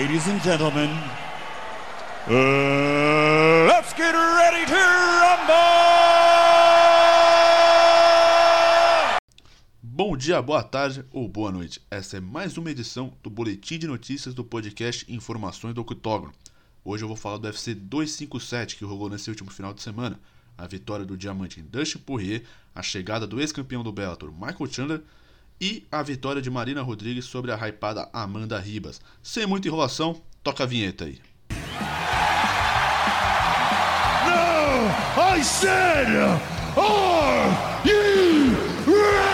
Ladies and gentlemen, uh, let's get ready to rumble! Bom dia, boa tarde ou boa noite. Essa é mais uma edição do Boletim de Notícias do podcast Informações do Octógono. Hoje eu vou falar do UFC 257 que rolou nesse último final de semana. A vitória do diamante Dustin Poirier, a chegada do ex-campeão do Bellator Michael Chandler e a vitória de Marina Rodrigues sobre a hypada Amanda Ribas. Sem muita enrolação, toca a vinheta aí. No, I said, are you ready?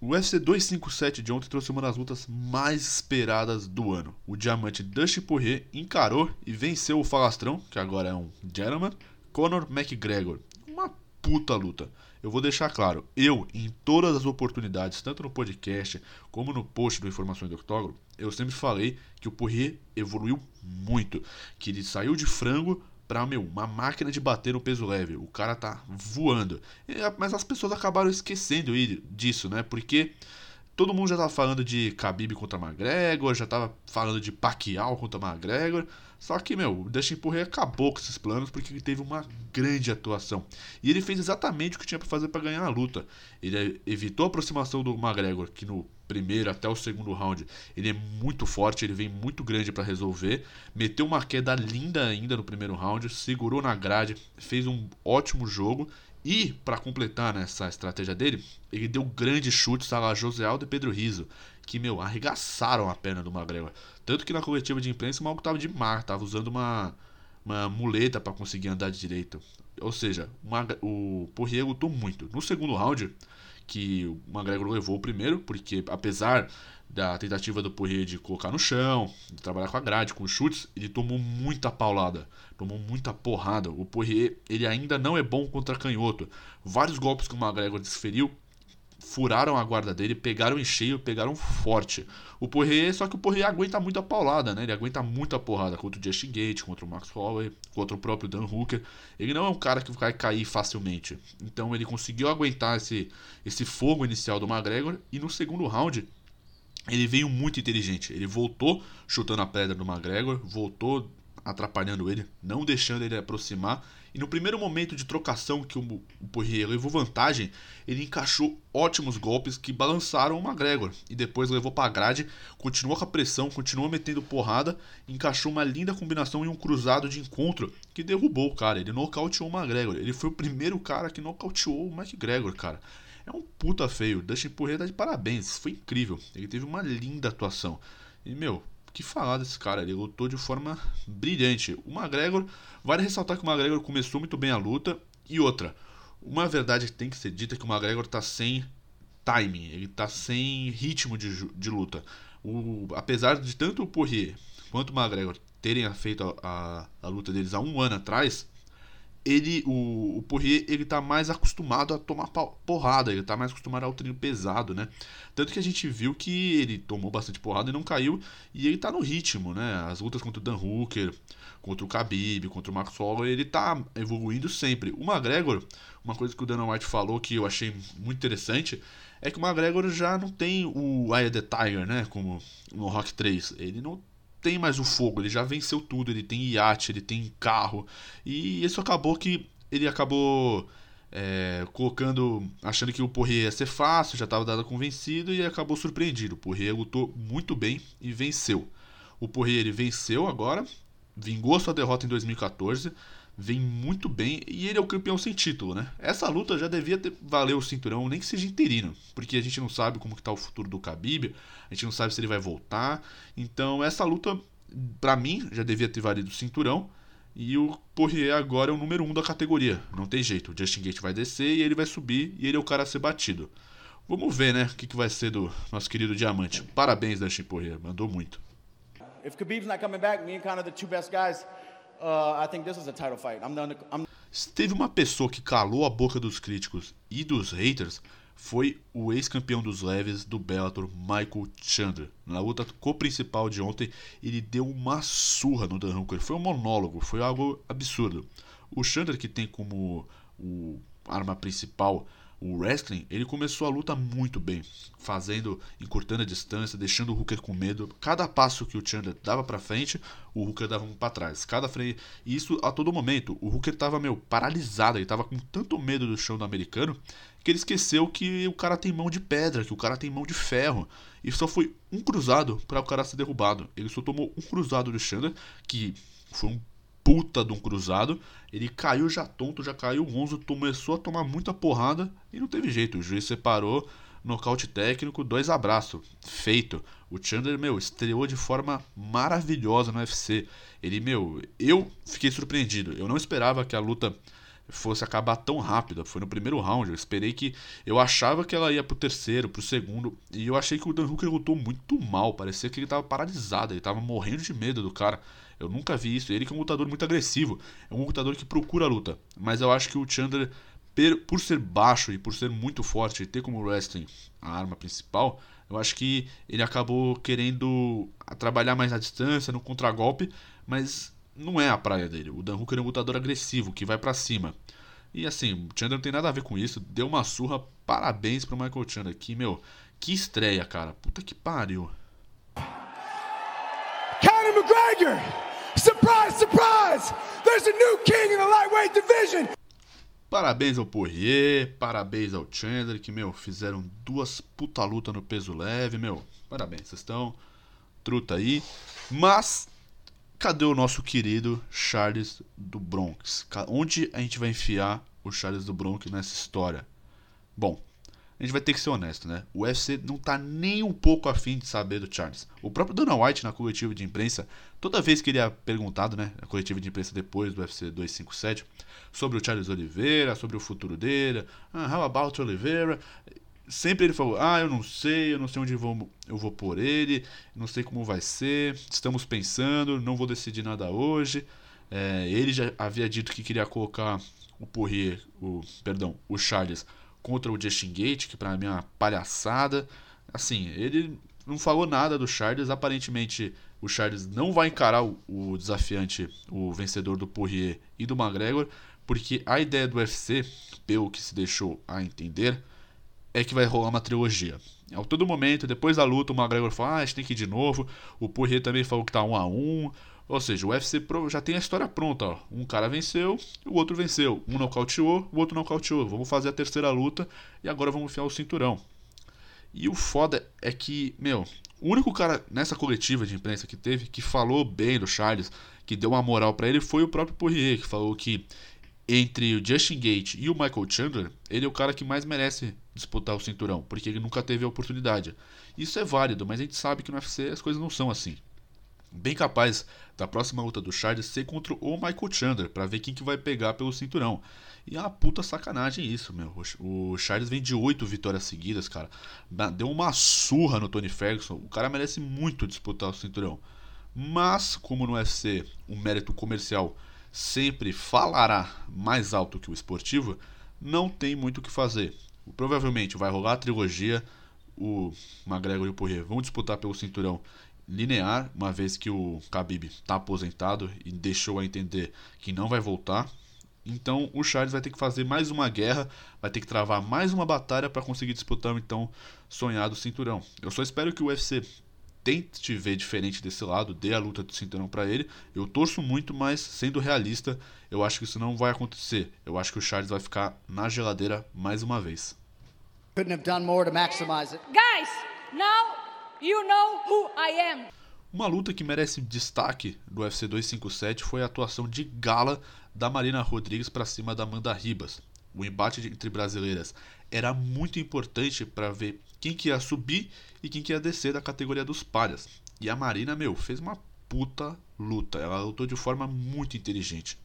O UFC 257 de ontem trouxe uma das lutas mais esperadas do ano. O diamante Dustin Poirier encarou e venceu o falastrão, que agora é um gentleman, Conor McGregor. Puta luta. Eu vou deixar claro, eu, em todas as oportunidades, tanto no podcast como no post do Informações do Octógono, eu sempre falei que o Poirier evoluiu muito, que ele saiu de frango pra, meu, uma máquina de bater no peso leve. O cara tá voando. Mas as pessoas acabaram esquecendo disso, né? Porque todo mundo já tava falando de Khabib contra McGregor, já tava falando de Pacquiao contra McGregor. Só que, meu, o Dustin Poirier acabou com esses planos porque ele teve uma grande atuação. E ele fez exatamente o que tinha para fazer para ganhar a luta. Ele evitou a aproximação do McGregor, que no primeiro até o segundo round ele é muito forte, ele vem muito grande para resolver. Meteu uma queda linda ainda no primeiro round, segurou na grade, fez um ótimo jogo. E, para completar nessa estratégia dele, ele deu grandes chutes a José Aldo e Pedro Riso que, meu, arregaçaram a perna do McGregor. Tanto que na coletiva de imprensa o maluco tava de mar, tava usando uma, uma muleta para conseguir andar de direito. Ou seja, uma, o Poirier lutou muito. No segundo round, que o McGregor levou o primeiro, porque apesar da tentativa do Poirier de colocar no chão, de trabalhar com a grade, com chutes, ele tomou muita paulada, tomou muita porrada. O Poirier, ele ainda não é bom contra canhoto. Vários golpes que o McGregor desferiu, furaram a guarda dele, pegaram em cheio, pegaram forte. O Poirier, só que o Poirier aguenta muita paulada, né? Ele aguenta muita porrada contra o Justin Gate, contra o Max Holloway, contra o próprio Dan Hooker. Ele não é um cara que vai cair facilmente. Então ele conseguiu aguentar esse, esse fogo inicial do McGregor e no segundo round ele veio muito inteligente. Ele voltou chutando a pedra do McGregor, voltou atrapalhando ele, não deixando ele aproximar. E no primeiro momento de trocação que o Poirier levou vantagem, ele encaixou ótimos golpes que balançaram o McGregor. E depois levou para a grade, continuou com a pressão, continuou metendo porrada, encaixou uma linda combinação em um cruzado de encontro que derrubou o cara. Ele nocauteou o McGregor. Ele foi o primeiro cara que nocauteou o McGregor, cara. É um puta feio. Dustin Poirier tá de parabéns. Foi incrível. Ele teve uma linda atuação. E, meu, que falar desse cara, ele lutou de forma brilhante. O McGregor, vale ressaltar que o McGregor começou muito bem a luta. E outra, uma verdade que tem que ser dita é que o McGregor tá sem timing, ele tá sem ritmo de, de luta. O, apesar de tanto o Poirier quanto o McGregor terem feito a, a, a luta deles há um ano atrás, ele, o, o Poirier, ele tá mais acostumado a tomar porrada, ele tá mais acostumado ao treino pesado, né? Tanto que a gente viu que ele tomou bastante porrada e não caiu, e ele tá no ritmo, né? As lutas contra o Dan Hooker, contra o Khabib, contra o Max Holloway, ele tá evoluindo sempre. O McGregor, uma coisa que o Dana White falou que eu achei muito interessante, é que o McGregor já não tem o Eye of the Tiger, né? Como no Rock 3. Ele não tem mais o fogo, ele já venceu tudo, ele tem iate, ele tem carro. E isso acabou que ele acabou é, colocando, achando que o Poirier ia ser fácil, já estava dado convencido e acabou surpreendido. O Poirier lutou muito bem e venceu. O Poirier ele venceu agora, vingou sua derrota em 2014, vem muito bem e ele é o campeão sem título, né? Essa luta já devia ter valer o cinturão, nem que seja interino, porque a gente não sabe como que tá o futuro do Khabib, a gente não sabe se ele vai voltar. Então, essa luta para mim já devia ter valido o cinturão. E o Poirier agora é o número 1 um da categoria. Não tem jeito. O Justin Gate vai descer e ele vai subir e ele é o cara a ser batido. Vamos ver, né, o que, que vai ser do nosso querido Diamante. Parabéns, Dustin Poirier. Mandou muito. If Khabib's not coming back, me and Conor the two best guys uh, I think this is a title fight. I'm the, I'm... Se teve uma pessoa que calou a boca dos críticos e dos haters, foi o ex-campeão dos leves do Bellator, Michael Chandler. Na luta co-principal de ontem, ele deu uma surra no Dan Hooker. Foi um monólogo, foi algo absurdo. O Chandler, que tem como arma principal o wrestling, ele começou a luta muito bem, fazendo, encurtando a distância, deixando o Hooker com medo. Cada passo que o Chandler dava para frente, o Hooker dava um para trás. Cada frente, e isso a todo momento. O Hooker tava meio paralisado, ele tava com tanto medo do chão do americano que ele esqueceu que o cara tem mão de pedra, que o cara tem mão de ferro. E só foi um cruzado para o cara ser derrubado. Ele só tomou um cruzado do Chandler, que foi um puta de um cruzado. Ele caiu já tonto, já caiu Gonzo, começou a tomar muita porrada e não teve jeito. O juiz separou, nocaute técnico, dois abraços. Feito. O Chandler, meu, estreou de forma maravilhosa no UFC. Ele, meu, eu fiquei surpreendido. Eu não esperava que a luta fosse acabar tão rápida. Foi no primeiro round. Eu esperei que. Eu achava que ela ia pro terceiro, pro segundo. E eu achei que o Dan Hooker lutou muito mal. Parecia que ele tava paralisado. Ele tava morrendo de medo do cara. Eu nunca vi isso. Ele que é um lutador muito agressivo. É um lutador que procura a luta. Mas eu acho que o Chandler, por ser baixo e por ser muito forte e ter como wrestling a arma principal, eu acho que ele acabou querendo trabalhar mais na distância, no contragolpe, mas não é a praia dele. O Dan Hooker é um lutador agressivo, que vai para cima. E assim, o Chandler não tem nada a ver com isso. Deu uma surra. Parabéns pro Michael Chandler. Que, meu, que estreia, cara. Puta que pariu. McGregor! Surprise, surprise! There's a new king in the lightweight division! Parabéns ao Poirier, parabéns ao Chandler, que, meu, fizeram duas puta luta no peso leve, meu. Parabéns, vocês estão truta aí. Mas, cadê o nosso querido Charles do Bronx? Onde a gente vai enfiar o Charles do Bronx nessa história? Bom, a gente vai ter que ser honesto, né? O UFC não tá nem um pouco afim de saber do Charles. O próprio Dana White, na coletiva de imprensa, toda vez que ele é perguntado, né, na coletiva de imprensa depois do UFC 257, sobre o Charles Oliveira, sobre o futuro dele, ah, how about Oliveira, sempre ele falou: Ah, eu não sei, eu não sei onde vou, eu vou pôr ele, não sei como vai ser, estamos pensando, não vou decidir nada hoje. É, ele já havia dito que queria colocar o Poirier, o, perdão, o Charles contra o Justin Gate, que para mim é uma palhaçada. Assim, ele não falou nada do Charles. Aparentemente, o Charles não vai encarar o, o desafiante, o vencedor do Poirier e do McGregor, porque a ideia do UFC, pelo que se deixou a entender, é que vai rolar uma trilogia. A todo momento, depois da luta, o McGregor fala: ah, a gente tem que ir de novo. O Poirier também falou que tá um a um. Ou seja, o UFC já tem a história pronta. Ó. Um cara venceu, o outro venceu. Um nocauteou, o outro nocauteou. Vamos fazer a terceira luta e agora vamos enfiar o cinturão. E o foda é que, meu, o único cara nessa coletiva de imprensa que teve que falou bem do Charles, que deu uma moral para ele, foi o próprio Poirier, que falou que entre o Justin Gate e o Michael Chandler, ele é o cara que mais merece disputar o cinturão, porque ele nunca teve a oportunidade. Isso é válido, mas a gente sabe que no UFC as coisas não são assim bem capaz da próxima luta do Charles ser contra o Michael Chandler, para ver quem que vai pegar pelo cinturão. E é uma puta sacanagem isso, meu. O Charles vem de oito vitórias seguidas, cara. Deu uma surra no Tony Ferguson. O cara merece muito disputar o cinturão. Mas, como no UFC o mérito comercial sempre falará mais alto que o esportivo, não tem muito o que fazer. Provavelmente vai rolar a trilogia. O McGregor e o Poirier vão disputar pelo cinturão linear, uma vez que o Khabib está aposentado e deixou a entender que não vai voltar. Então o Charles vai ter que fazer mais uma guerra, vai ter que travar mais uma batalha para conseguir disputar o então sonhado cinturão. Eu só espero que o UFC tente ver diferente desse lado, dê a luta do cinturão para ele. Eu torço muito, mas sendo realista, eu acho que isso não vai acontecer. Eu acho que o Charles vai ficar na geladeira mais uma vez. Couldn't have done more to maximize it. Guys, now You know who I am. Uma luta que merece destaque do UFC 257 foi a atuação de gala da Marina Rodrigues para cima da Amanda Ribas. O embate entre brasileiras era muito importante para ver quem que ia subir e quem que ia descer da categoria dos palhas. E a Marina, meu, fez uma puta luta. Ela lutou de forma muito inteligente.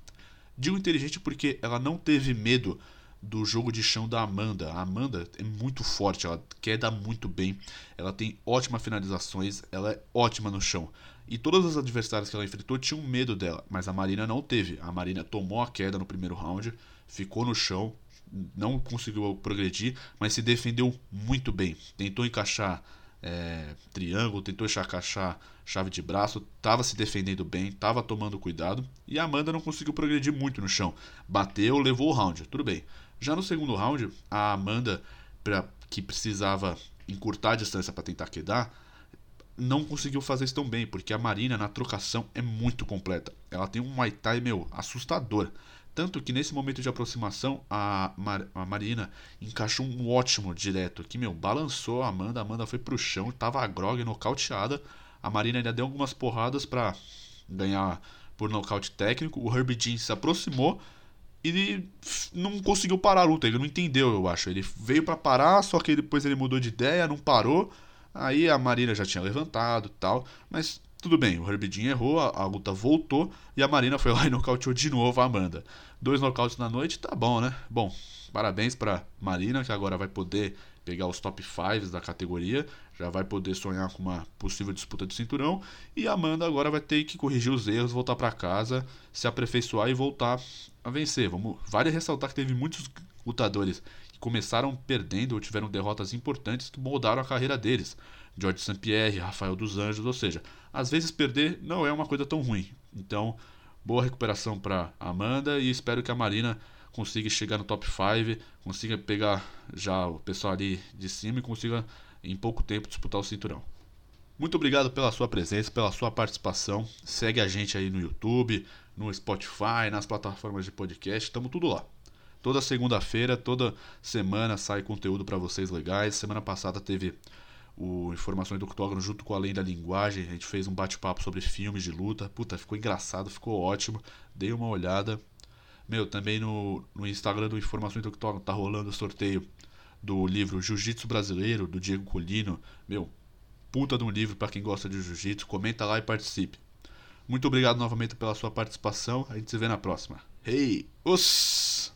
Digo inteligente porque ela não teve medo do jogo de chão da Amanda. A Amanda é muito forte, ela queda muito bem, ela tem ótimas finalizações, ela é ótima no chão. E todas as adversárias que ela enfrentou tinham medo dela, mas a Marina não teve. A Marina tomou a queda no primeiro round, ficou no chão, não conseguiu progredir, mas se defendeu muito bem. Tentou encaixar é, triângulo, tentou encaixar chave de braço, estava se defendendo bem, estava tomando cuidado e a Amanda não conseguiu progredir muito no chão. Bateu, levou o round, tudo bem. Já no segundo round, a Amanda, pra, que precisava encurtar a distância para tentar quedar, não conseguiu fazer isso tão bem, porque a Marina na trocação é muito completa. Ela tem um Muay Thai, meu, assustador. Tanto que nesse momento de aproximação, a, Mar a Marina encaixou um ótimo direto, que, meu, balançou a Amanda, a Amanda foi pro chão, tava grog, nocauteada. A Marina ainda deu algumas porradas para ganhar por nocaute técnico. O Herbie Jean se aproximou e não conseguiu parar a luta. Ele não entendeu, eu acho. Ele veio para parar, só que depois ele mudou de ideia, não parou. Aí a Marina já tinha levantado tal, mas tudo bem, o Herbie errou, a, a, luta voltou e a Marina foi lá e nocauteou de novo a Amanda. Dois nocautes na noite, tá bom, né? Bom, parabéns para Marina, que agora vai poder pegar os top 5 da categoria, já vai poder sonhar com uma possível disputa de cinturão. E a Amanda agora vai ter que corrigir os erros, voltar para casa, se aperfeiçoar e voltar a vencer. Vamos, vale ressaltar que teve muitos lutadores que começaram perdendo ou tiveram derrotas importantes que moldaram a carreira deles. George St. Pierre, Rafael dos Anjos, ou seja, às vezes perder não é uma coisa tão ruim. Então, boa recuperação para Amanda e espero que a Marina consiga chegar no top 5, consiga pegar já o pessoal ali de cima e consiga em pouco tempo disputar o cinturão. Muito obrigado pela sua presença, pela sua participação. Segue a gente aí no YouTube, no Spotify, nas plataformas de podcast, estamos tudo lá. Toda segunda-feira, toda semana sai conteúdo para vocês legais. Semana passada teve o Informações do Octógono junto com Além da Linguagem. A gente fez um bate-papo sobre filmes de luta. Puta, ficou engraçado, ficou ótimo. Dei uma olhada. Meu, também no, no Instagram do Informações do Octógono tá rolando o sorteio do livro Jiu-Jitsu Brasileiro, do Diego Colino. Meu, puta de um livro para quem gosta de jiu-jitsu. Comenta lá e participe. Muito obrigado novamente pela sua participação. A gente se vê na próxima. Hey, os!